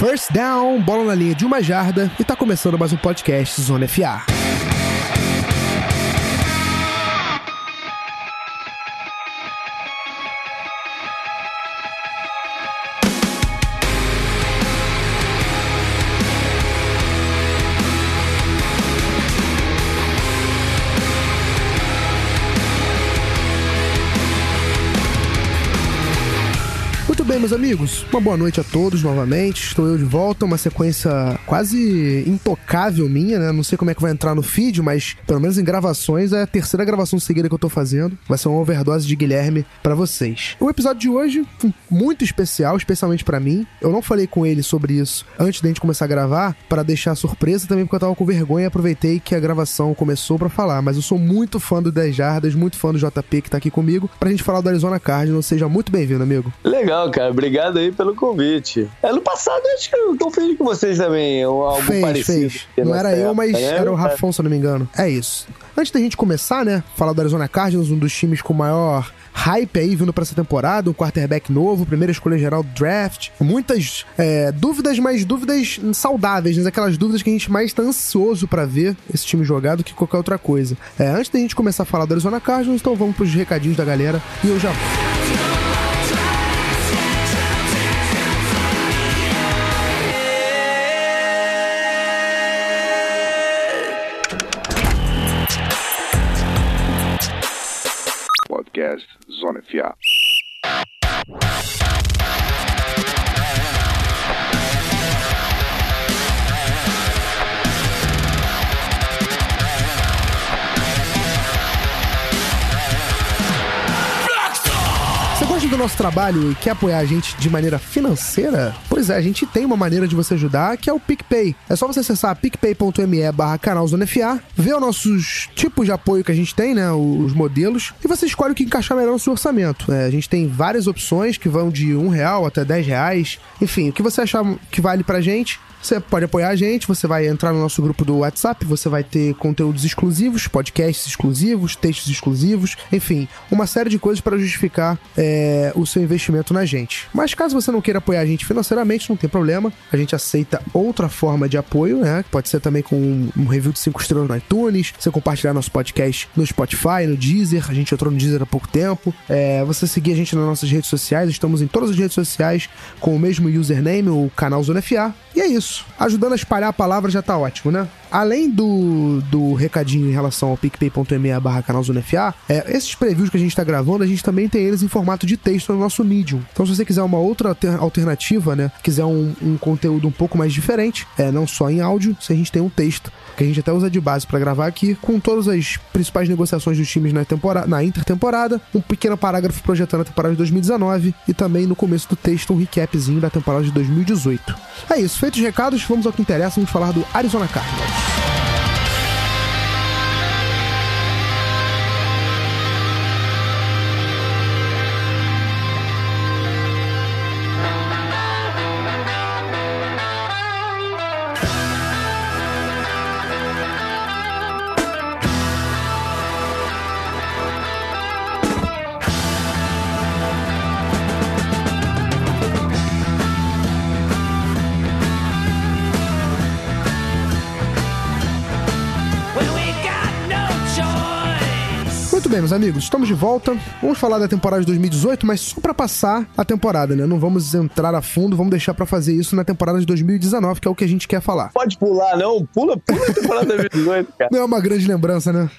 First down, bola na linha de uma jarda e tá começando mais um podcast Zona FA. Meus amigos? Uma boa noite a todos novamente. Estou eu de volta, uma sequência quase intocável minha, né? Não sei como é que vai entrar no feed, mas pelo menos em gravações é a terceira gravação seguida que eu tô fazendo. Vai ser uma overdose de Guilherme para vocês. O episódio de hoje muito especial, especialmente para mim. Eu não falei com ele sobre isso antes da gente começar a gravar para deixar surpresa também porque eu tava com vergonha e aproveitei que a gravação começou para falar, mas eu sou muito fã do 10 Jardas, muito fã do JP que tá aqui comigo pra gente falar do Arizona Cardinals. Seja muito bem-vindo, amigo. Legal, cara. Obrigado aí pelo convite. Ano passado, acho que eu fiz com vocês também, algo fez, parecido. Fez. Não era eu, mas né? era o Rafão, se eu não me engano. É isso. Antes da gente começar, né, falar do Arizona Cardinals, um dos times com maior hype aí vindo para essa temporada, um quarterback novo, primeira escolha geral do draft. Muitas é, dúvidas, mas dúvidas saudáveis, né? Aquelas dúvidas que a gente mais tá ansioso para ver esse time jogar do que qualquer outra coisa. É, antes da gente começar a falar do Arizona Cardinals, então vamos pros recadinhos da galera e eu já volto. Zona FA. do nosso trabalho e quer apoiar a gente de maneira financeira? Pois é, a gente tem uma maneira de você ajudar, que é o PicPay. É só você acessar picpay.me barra canalzonefa, ver os nossos tipos de apoio que a gente tem, né, os modelos, e você escolhe o que encaixar melhor no seu orçamento. É, a gente tem várias opções que vão de um real até dez reais. Enfim, o que você achar que vale pra gente, você pode apoiar a gente, você vai entrar no nosso grupo do WhatsApp, você vai ter conteúdos exclusivos, podcasts exclusivos, textos exclusivos, enfim, uma série de coisas para justificar é, o seu investimento na gente. Mas caso você não queira apoiar a gente financeiramente, não tem problema, a gente aceita outra forma de apoio, né? Pode ser também com um review de 5 estrelas no iTunes, você compartilhar nosso podcast no Spotify, no Deezer, a gente entrou no Deezer há pouco tempo, é, você seguir a gente nas nossas redes sociais, estamos em todas as redes sociais com o mesmo username, o canal Zona FA, é isso. Ajudando a espalhar a palavra já tá ótimo, né? Além do, do recadinho em relação ao picpay.me barra canal Zona FA, é, esses previews que a gente tá gravando, a gente também tem eles em formato de texto no nosso Medium. Então se você quiser uma outra alternativa, né? Quiser um, um conteúdo um pouco mais diferente, é, não só em áudio, se a gente tem um texto que a gente até usa de base para gravar aqui, com todas as principais negociações dos times na, temporada, na intertemporada, um pequeno parágrafo projetando a temporada de 2019 e também no começo do texto um recapzinho da temporada de 2018. É isso, feitos os recados, vamos ao que interessa, vamos falar do Arizona Cardinals. Bem, meus amigos, estamos de volta. Vamos falar da temporada de 2018, mas só para passar a temporada, né? Não vamos entrar a fundo, vamos deixar para fazer isso na temporada de 2019, que é o que a gente quer falar. Pode pular, não. Pula, pula a temporada de 2018, cara. Não é uma grande lembrança, né?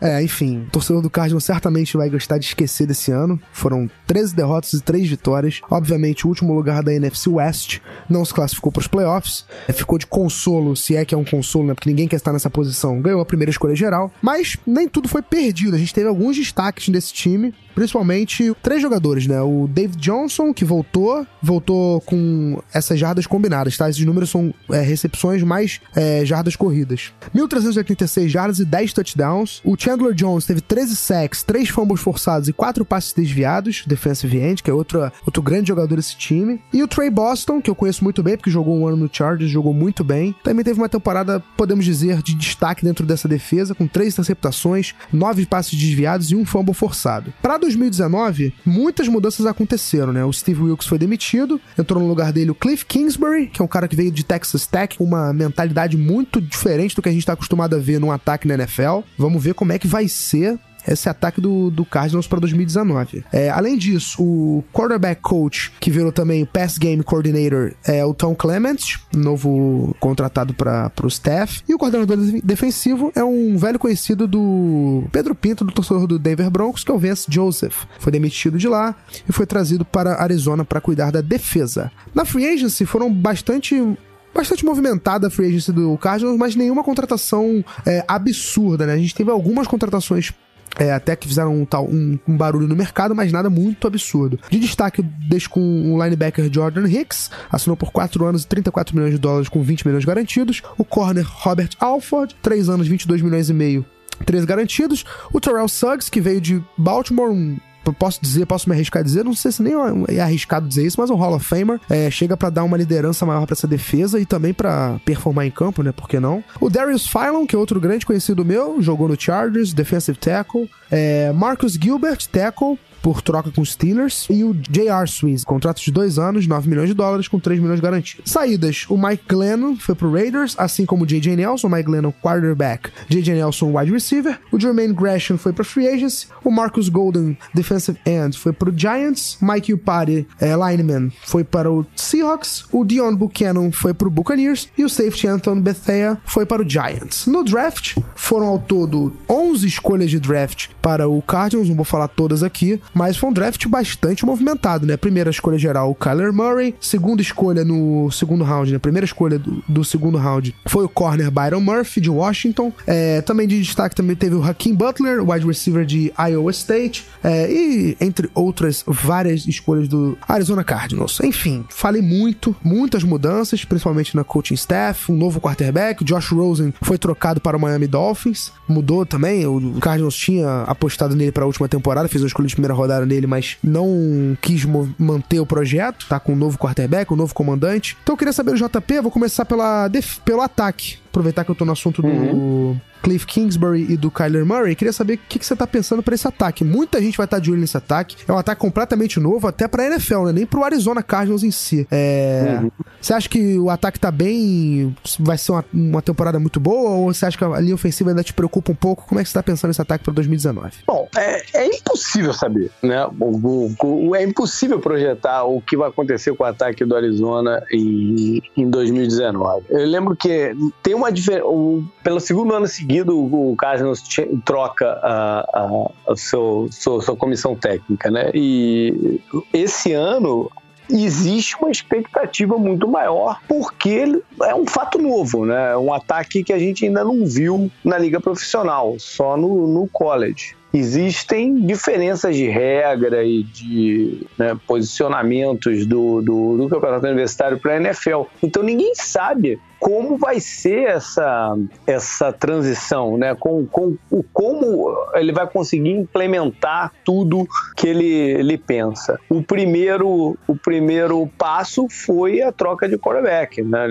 É, enfim, o torcedor do Cardinals certamente vai gostar de esquecer desse ano. Foram 13 derrotas e 3 vitórias. Obviamente, o último lugar da NFC West não se classificou para os playoffs. É, ficou de consolo, se é que é um consolo, né? Porque ninguém quer estar nessa posição. Ganhou a primeira escolha geral. Mas nem tudo foi perdido. A gente teve alguns destaques desse time principalmente três jogadores, né? O David Johnson, que voltou, voltou com essas jardas combinadas, tá? Esses números são é, recepções mais é, jardas corridas. 1.386 jardas e 10 touchdowns. O Chandler Jones teve 13 sacks, 3 fumbles forçados e 4 passes desviados, defensive end, que é outro, outro grande jogador desse time. E o Trey Boston, que eu conheço muito bem, porque jogou um ano no Chargers, jogou muito bem. Também teve uma temporada, podemos dizer, de destaque dentro dessa defesa, com 3 interceptações, 9 passes desviados e um fumble forçado. Para 2019, muitas mudanças aconteceram, né? O Steve Wilkes foi demitido, entrou no lugar dele o Cliff Kingsbury, que é um cara que veio de Texas Tech, uma mentalidade muito diferente do que a gente está acostumado a ver num ataque na NFL. Vamos ver como é que vai ser esse ataque do, do Cardinals para 2019. É, além disso, o quarterback coach, que virou também pass game coordinator, é o Tom Clements, novo contratado para o staff. E o coordenador defensivo é um velho conhecido do Pedro Pinto, do torcedor do Denver Broncos, que é o Vance Joseph. Foi demitido de lá e foi trazido para Arizona para cuidar da defesa. Na free agency foram bastante bastante movimentada a free agency do Cardinals, mas nenhuma contratação é, absurda, né? A gente teve algumas contratações é, até que fizeram um, tal, um, um, barulho no mercado, mas nada muito absurdo. De destaque, deixo com o linebacker Jordan Hicks, assinou por 4 anos e 34 milhões de dólares com 20 milhões garantidos. O corner Robert Alford, 3 anos, 22 milhões e meio 3 garantidos. O Terrell Suggs, que veio de Baltimore, um posso dizer, posso me arriscar a dizer, não sei se nem é arriscado dizer isso, mas um Hall of Famer é, chega para dar uma liderança maior para essa defesa e também para performar em campo, né? Por que não? O Darius Phylon, que é outro grande conhecido meu, jogou no Chargers, defensive tackle. É, Marcus Gilbert, tackle por troca com os Steelers. E o J.R. Swiss, contrato de dois anos, 9 milhões de dólares, com 3 milhões garantidos. Saídas: o Mike Glennon foi pro Raiders, assim como o J.J. Nelson, Mike Glennon, quarterback, J.J. Nelson, wide receiver. O Jermaine Gresham foi pro Free Agency. O Marcus Golden, defensive end, foi pro Giants. Mike Upari, é, lineman, foi para o Seahawks. O Dion Buchanan foi pro Buccaneers. E o safety Anton Bethea foi para o Giants. No draft, foram ao todo 11 escolhas de draft para o Cardinals, não vou falar todas aqui, mas foi um draft bastante movimentado, né? Primeira escolha geral, o Kyler Murray. Segunda escolha no segundo round, né? Primeira escolha do, do segundo round foi o corner Byron Murphy, de Washington. É, também de destaque também teve o Hakeem Butler, wide receiver de Iowa State. É, e entre outras várias escolhas do Arizona Cardinals. Enfim, falei muito, muitas mudanças, principalmente na coaching staff, um novo quarterback. Josh Rosen foi trocado para o Miami Dolphins, mudou também. O Cardinals tinha apostado nele para a última temporada, fez a escolha de primeira rodada nele, mas não quis manter o projeto, tá com um novo quarterback, um novo comandante. Então eu queria saber do JP, vou começar pela pelo ataque. Aproveitar que eu tô no assunto do uhum. Cliff Kingsbury e do Kyler Murray, queria saber o que, que você tá pensando para esse ataque. Muita gente vai estar tá de olho nesse ataque. É um ataque completamente novo, até pra NFL, né? Nem pro Arizona Cardinals em si. É... Uhum. Você acha que o ataque tá bem? Vai ser uma, uma, temporada muito boa? Ou você acha que a linha ofensiva ainda te preocupa um pouco? Como é que você tá pensando nesse ataque para 2019? Bom, é, é, impossível saber, né? O, o, o, é impossível projetar o que vai acontecer com o ataque do Arizona em, em 2019. Eu lembro que tem uma diferença. Pelo segundo ano seguido o Cardinals troca a, a, a seu, sua, sua comissão técnica, né? E esse ano existe uma expectativa muito maior porque é um fato novo, né? É um ataque que a gente ainda não viu na liga profissional, só no, no college existem diferenças de regra e de né, posicionamentos do, do, do campeonato universitário para a NFL. Então ninguém sabe como vai ser essa, essa transição, né? Com, com, como ele vai conseguir implementar tudo que ele, ele pensa. O primeiro, o primeiro passo foi a troca de quarterback, né?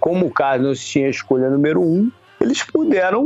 Como o Cardinals tinha a escolha número um, eles puderam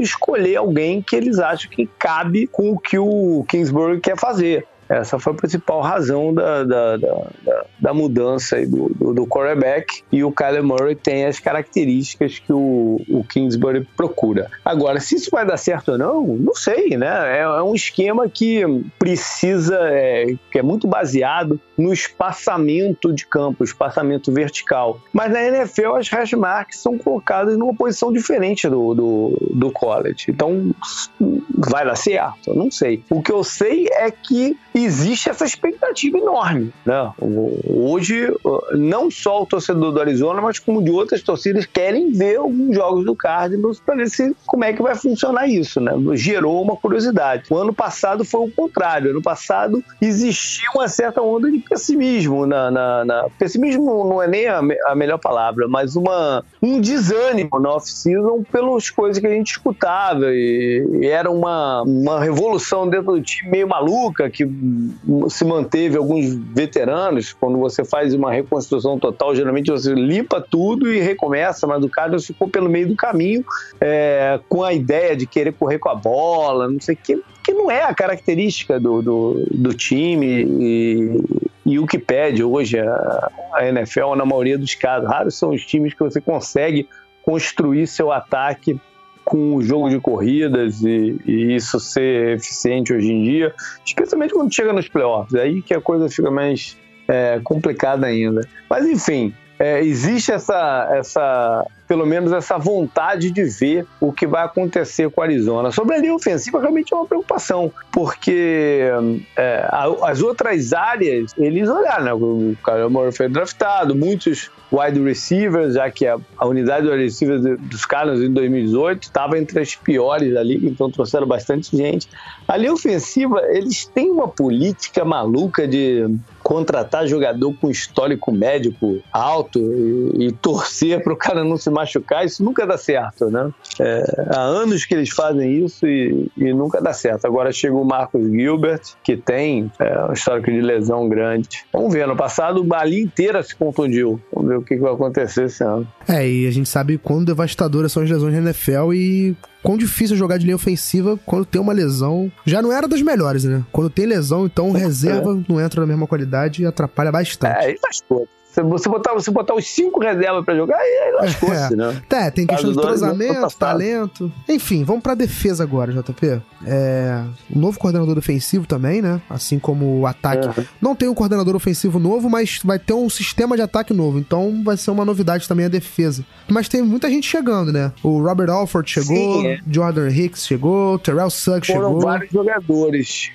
escolher alguém que eles acham que cabe com o que o Kingsbury quer fazer. Essa foi a principal razão da, da, da, da mudança do, do, do, quarterback. E o Kyler Murray tem as características que o, o Kingsbury procura. Agora, se isso vai dar certo ou não, não sei, né? É, é um esquema que precisa, é, que é muito baseado no espaçamento de campo, espaçamento vertical. Mas na NFL, as hash marks são colocadas numa posição diferente do, do, do college. Então, vai dar certo? Não sei. O que eu sei é que existe essa expectativa enorme. Né? Hoje, não só o torcedor do Arizona, mas como de outras torcidas, querem ver alguns jogos do Cardinals para ver se, como é que vai funcionar isso. Né? Gerou uma curiosidade. O ano passado foi o contrário. Ano passado existia uma certa onda de pessimismo. Na, na, na... Pessimismo não é nem a, me, a, melhor palavra, mas uma, um desânimo na off-season pelas coisas que a gente escutava. E, e era uma, uma revolução dentro do time meio maluca, que se manteve alguns veteranos. Quando você faz uma reconstrução total, geralmente você limpa tudo e recomeça, mas o Cardinals ficou pelo meio do caminho é, com a ideia de querer correr com a bola, não sei o que, que não é a característica do, do, do time e, e o que pede hoje a, a NFL na maioria dos casos. Raros são os times que você consegue construir seu ataque com o jogo de corridas e, e, isso ser eficiente hoje em dia, especialmente quando chega nos playoffs, aí que a coisa fica mais é, complicada ainda. Mas enfim, é, existe essa, essa, pelo menos essa vontade de ver o que vai acontecer com a Arizona. Sobre a linha ofensiva, realmente é uma preocupação, porque é, as outras áreas, eles olharam, né? O Kyle Murray foi draftado, muitos wide receivers, já que a, a unidade de wide receivers dos Cardinals em 2018 estava entre as piores da liga, então trouxeram bastante gente. A linha ofensiva, eles têm uma política maluca de contratar jogador com histórico médico alto e, e torcer para o cara não se machucar, isso nunca dá certo, né? É, há anos que eles fazem isso e, e, nunca dá certo. Agora chegou o Marcos Gilbert, que tem é, um histórico de lesão grande. Vamos ver, no passado a linha inteira se contundiu. Vamos ver o que, que vai acontecer esse ano. É, e a gente sabe quão devastadoras são as lesões na NFL e quão difícil é jogar de linha ofensiva quando tem uma lesão. Já não era das melhores, né? Quando tem lesão, então reserva é. não entra na mesma qualidade e atrapalha bastante. É, e pouco. Se você botar, você botar os cinco reservas pra jogar, aí lascou-se, é. né? É, tem questão de entrosamento, talento. Enfim, vamos pra defesa agora, JP. É, o novo coordenador ofensivo também, né? Assim como o ataque. Uhum. Não tem um coordenador ofensivo novo, mas vai ter um sistema de ataque novo. Então vai ser uma novidade também a defesa. Mas tem muita gente chegando, né? O Robert Alford chegou, Sim, é. Jordan Hicks chegou, Terrell Suggs chegou. Foram vários jogadores.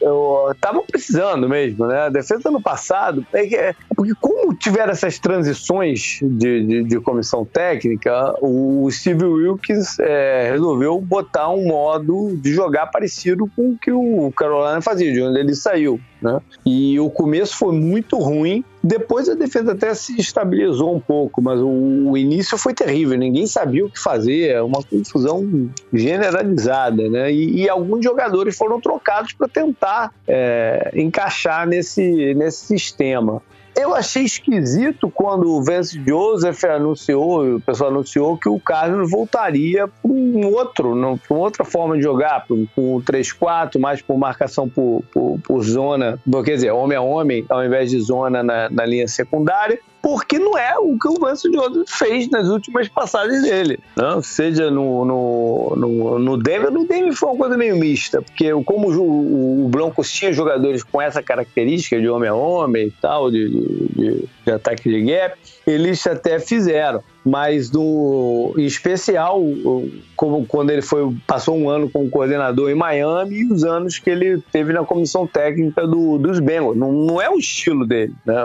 Estavam precisando mesmo, né? A defesa do ano passado, é, é porque como tiveram essas transições de, de, de comissão técnica, o Steve Wilkes é, resolveu botar um modo de jogar parecido com o que o Carolina fazia, de onde ele saiu. Né? E o começo foi muito ruim. Depois a defesa até se estabilizou um pouco, mas o, o início foi terrível. Ninguém sabia o que fazer, é uma confusão generalizada, né? E, e alguns jogadores foram trocados para tentar é, encaixar nesse, nesse sistema. Eu achei esquisito quando o Vance Joseph anunciou, o pessoal anunciou que o Carlos voltaria para um outro, para outra forma de jogar, para um 3-4, mais por marcação por, por, por, zona, quer dizer, homem a homem, ao invés de zona na, na linha secundária porque não é o que o Vance Joseph fez nas últimas passagens dele. Né? Seja no, no, no, no Denver, no Denver foi uma coisa meio mista, porque como o, o Broncos tinha jogadores com essa característica de homem a homem e tal, de, de, de ataque de gap, eles até fizeram mas do, em especial como quando ele foi passou um ano como coordenador em Miami e os anos que ele teve na comissão técnica do, dos Bengals. Não, não é o estilo dele. Né?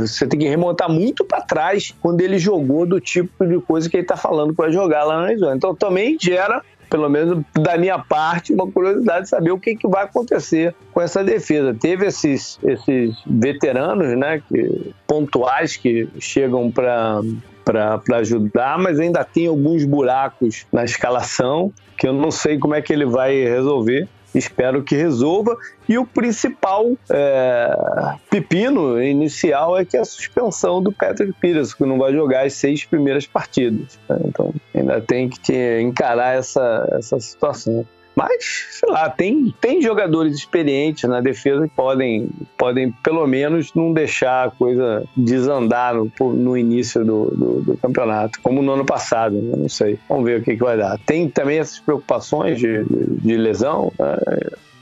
Você tem que remontar muito para trás quando ele jogou do tipo de coisa que ele está falando para jogar lá na Arizona. Então também gera pelo menos da minha parte, uma curiosidade de saber o que, que vai acontecer com essa defesa. Teve esses, esses veteranos, né, que, pontuais que chegam para para ajudar, mas ainda tem alguns buracos na escalação que eu não sei como é que ele vai resolver. Espero que resolva. E o principal é, pepino inicial é que é a suspensão do Patrick Pires, que não vai jogar as seis primeiras partidas. Né? Então ainda tem que encarar essa, essa situação. Mas, sei lá, tem, tem jogadores experientes na defesa que podem, podem pelo menos, não deixar a coisa desandar no, no início do, do, do campeonato, como no ano passado, né? não sei. Vamos ver o que, que vai dar. Tem também essas preocupações de, de lesão, né?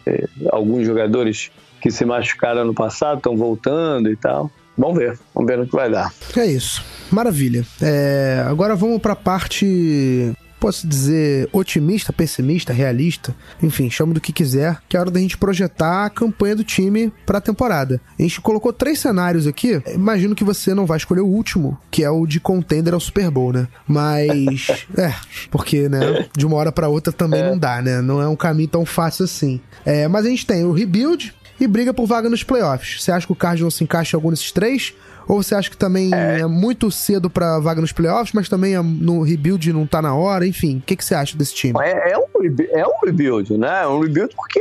É, alguns jogadores que se machucaram no passado estão voltando e tal. Vamos ver, vamos ver no que vai dar. É isso. Maravilha. É, agora vamos para a parte posso dizer, otimista, pessimista, realista, enfim, chame do que quiser, que é hora da gente projetar a campanha do time para a temporada. A gente colocou três cenários aqui, imagino que você não vai escolher o último, que é o de contender ao Super Bowl, né? Mas, é, porque, né, de uma hora para outra também é. não dá, né? Não é um caminho tão fácil assim. É, mas a gente tem o rebuild, e briga por vaga nos playoffs. Você acha que o Cardinals se encaixa em algum desses três? Ou você acha que também é, é muito cedo para vaga nos playoffs, mas também é, no rebuild não tá na hora? Enfim, o que, que você acha desse time? É, é, um, é um rebuild, né? É um rebuild porque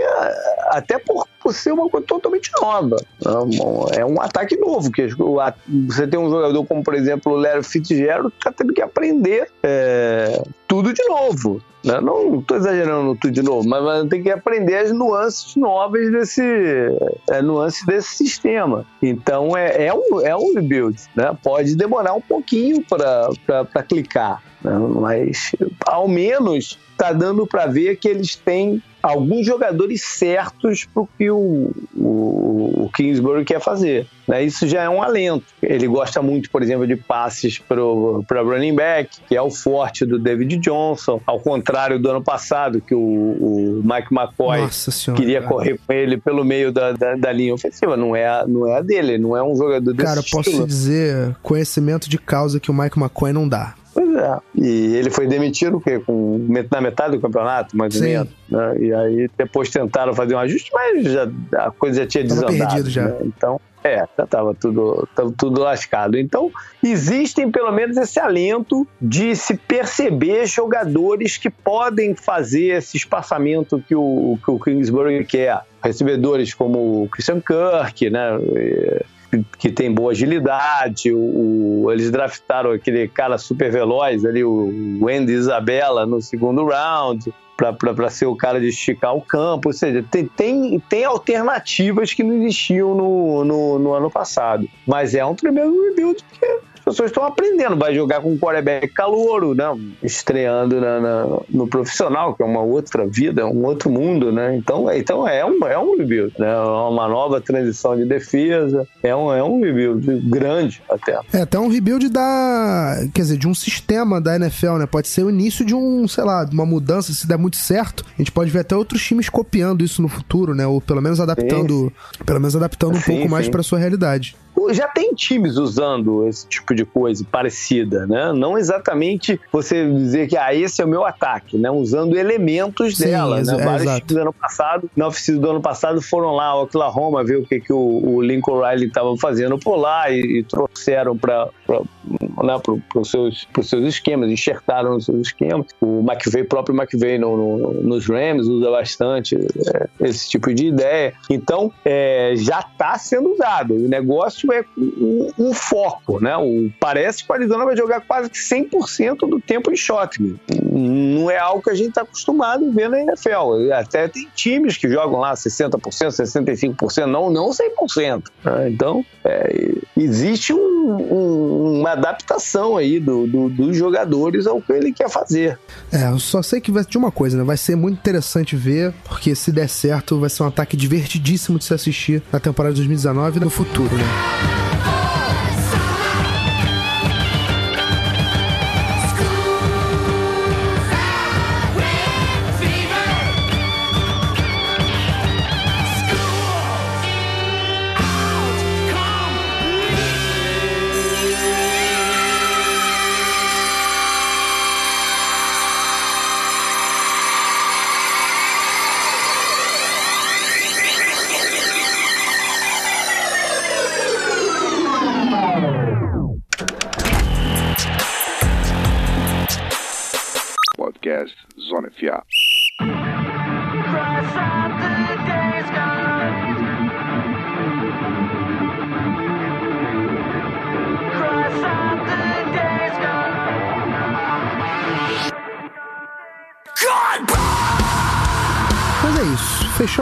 até por, ser uma coisa totalmente nova. É um ataque novo, que você tem um jogador como, por exemplo, o Larry Fitzgerald, que tá tendo que aprender é, tudo de novo. Né? Não estou exagerando tudo de novo, mas, mas tem que aprender as nuances novas desse, é, nuances desse sistema. Então é, é, um, é um rebuild. Né? Pode demorar um pouquinho para clicar, né? mas ao menos está dando para ver que eles têm alguns jogadores certos para o que o, o, Kingsbury quer fazer. Né? Isso já é um alento. Ele gosta muito, por exemplo, de passes para running back, que é o forte do David Johnson, ao contrário do ano passado, que o, o Mike McCoy senhora, queria cara. correr com ele pelo meio da, da, da, linha ofensiva. Não é, a, não é a dele, não é um jogador desse Cara, estilo. posso dezer conhecimento de causa que o Mike McCoy não dá. Pois é. E ele foi demitido o quê? Com, na metade do campeonato, mais ou menos. Né? E aí depois tentaram fazer um ajuste, mas já, a coisa já tinha Tava desandado. Perdido já. Né? Então, é, já estava tudo, tava tudo lascado. Então, existem pelo menos esse alento de se perceber jogadores que podem fazer esse espaçamento que o, que o Kingsbury quer. Recebedores como o Christian Kirk, né? Que tem boa agilidade. O, o, eles draftaram aquele cara super veloz ali, o Wendy Isabella, no segundo round, para ser o cara de esticar o campo. Ou seja, tem, tem, tem alternativas que não existiam no, no, no ano passado. Mas é um tremendo rebuild porque pessoas estão aprendendo. Vai jogar com um quarterback calouro, né? Estreando na, na, no profissional, que é uma outra vida, um outro mundo, né? Então, então é, um, é um rebuild, né? É uma nova transição de defesa. É um, é um rebuild grande até. É, até um rebuild da. Quer dizer, de um sistema da NFL, né? Pode ser o início de um, sei lá, de uma mudança, se der muito certo. A gente pode ver até outros times copiando isso no futuro, né? Ou pelo menos adaptando. Sim. Pelo menos adaptando um sim, pouco sim. mais para sua realidade já tem times usando esse tipo de coisa parecida, né? Não exatamente você dizer que ah, esse é o meu ataque, né? Usando elementos Sim, dela, né? Vários exato. times do ano passado, na oficina do ano passado foram lá ao Oklahoma ver o que, que o, o Lincoln Riley estava fazendo por lá e, e trouxeram para né, para os seus, seus esquemas, enxertaram os seus esquemas. O McVeigh, próprio McVeigh no, no, nos Rams usa bastante é, esse tipo de ideia. Então, é, já está sendo usado. O negócio é um, um foco, né? O, parece que o Arizona vai jogar quase 100% do tempo em shotgun. Não é algo que a gente está acostumado a ver na NFL. Até tem times que jogam lá 60%, 65%, não, não 100%. Né? Então, é, existe um, um, uma adaptação aí do, do, dos jogadores ao que ele quer fazer. É, eu só sei que vai ter uma coisa, né? Vai ser muito interessante ver, porque se der certo, vai ser um ataque divertidíssimo de se assistir na temporada de 2019 e no futuro, né?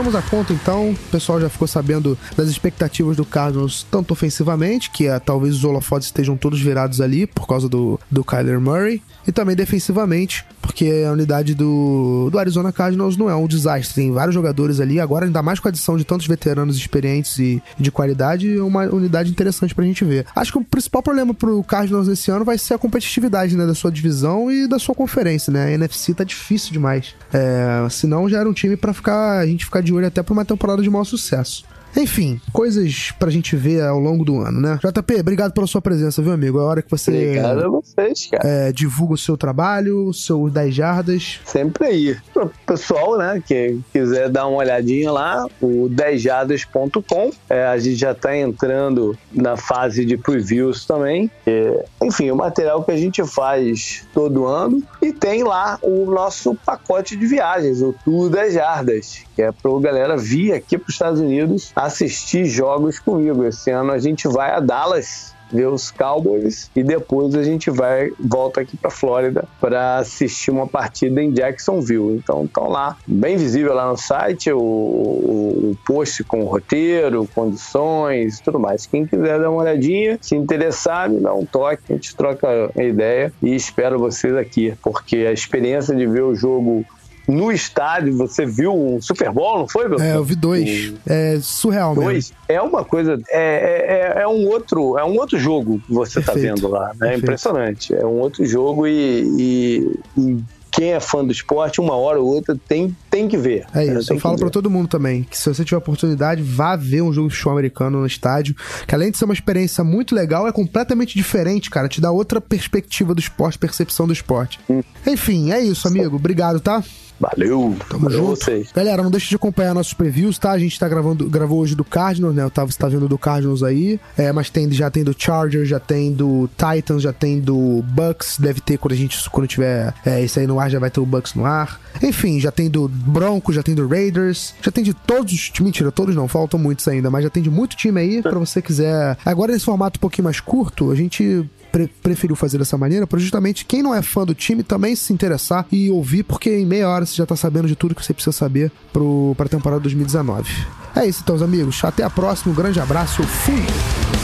Fechamos a conta então. O pessoal já ficou sabendo das expectativas do Cardinals, tanto ofensivamente, que é, talvez os holofotes estejam todos virados ali por causa do, do Kyler Murray, e também defensivamente, porque a unidade do, do Arizona Cardinals não é um desastre. Tem vários jogadores ali, agora ainda mais com a adição de tantos veteranos experientes e de qualidade, é uma unidade interessante pra gente ver. Acho que o principal problema pro Cardinals nesse ano vai ser a competitividade né, da sua divisão e da sua conferência, né? A NFC tá difícil demais. É, senão já era um time para ficar a gente ficar de olho até pra uma temporada de maior sucesso. Enfim, coisas pra gente ver ao longo do ano, né? JP, obrigado pela sua presença, viu, amigo? É a hora que você Obrigado a vocês, cara. é, divulga o seu trabalho, os seus 10 jardas. Sempre aí. Pro pessoal, né, que quiser dar uma olhadinha lá, o 10jadas.com. É, a gente já tá entrando na fase de previews também. É, enfim, o material que a gente faz todo ano. E tem lá o nosso pacote de viagens, o Tour 10 Jardas, que é pra galera vir aqui para os Estados Unidos assistir jogos comigo. Esse ano a gente vai a Dallas ver os Cowboys e depois a gente vai volta aqui para Flórida para assistir uma partida em Jacksonville. Então estão lá, bem visível lá no site o, o, o post com roteiro, condições, tudo mais. Quem quiser dar uma olhadinha, se interessar, me dá um toque, a gente troca a ideia e espero vocês aqui, porque a experiência de ver o jogo no estádio, você viu um Super Bowl, não foi, meu? É, eu vi dois. É surreal mesmo. Dois. É uma coisa. É, é, é um outro. É um outro jogo que você tá Perfeito. vendo lá. né? É impressionante. É um outro jogo e, e- e quem é fã do esporte, uma hora ou outra, tem, tem que ver. É isso, eu falo pra todo mundo também, que se você tiver oportunidade, vá ver um jogo de futebol americano no estádio, que além de ser uma experiência muito legal, é completamente diferente, cara, te dá outra perspectiva do esporte, percepção do esporte. Hum. Enfim, é isso, amigo, obrigado, tá? Valeu. Tamo junto. vocês. Galera, não deixe de acompanhar nossos previews, tá? A gente tá gravando, gravou hoje do Cardinals, né? O Otávio está vendo do Cardinals aí. É, mas tem, já tem do Chargers, já tem do Titans, já tem do Bucks. Deve ter quando a gente, quando tiver é, isso aí no ar, já vai ter o Bucks no ar. Enfim, já tem do Broncos, já tem do Raiders, já tem de todos os Mentira, todos não, faltam muitos ainda, mas já tem de muito time aí pra você quiser. Agora, nesse formato um pouquinho mais curto, a gente pre- preferiu fazer dessa maneira para justamente quem não é fã do time também se interessar e ouvir, porque em meia hora você já tá sabendo de tudo que você precisa saber pro, pra temporada 2019. É isso então, os amigos. Até a próxima. Um grande abraço. Fui!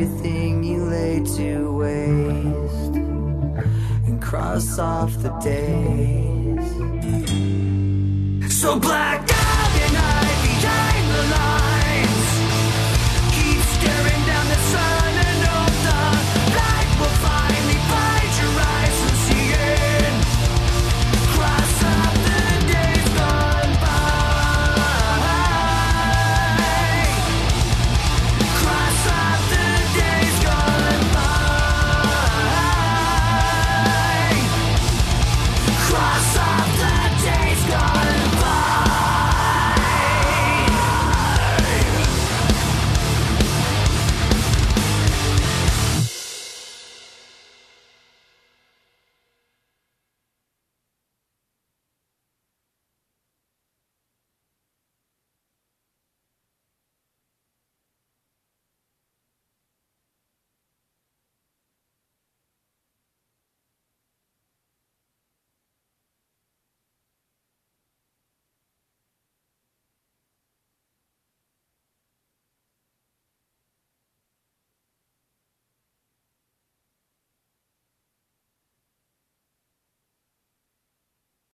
Everything you laid to waste and cross off the days? So black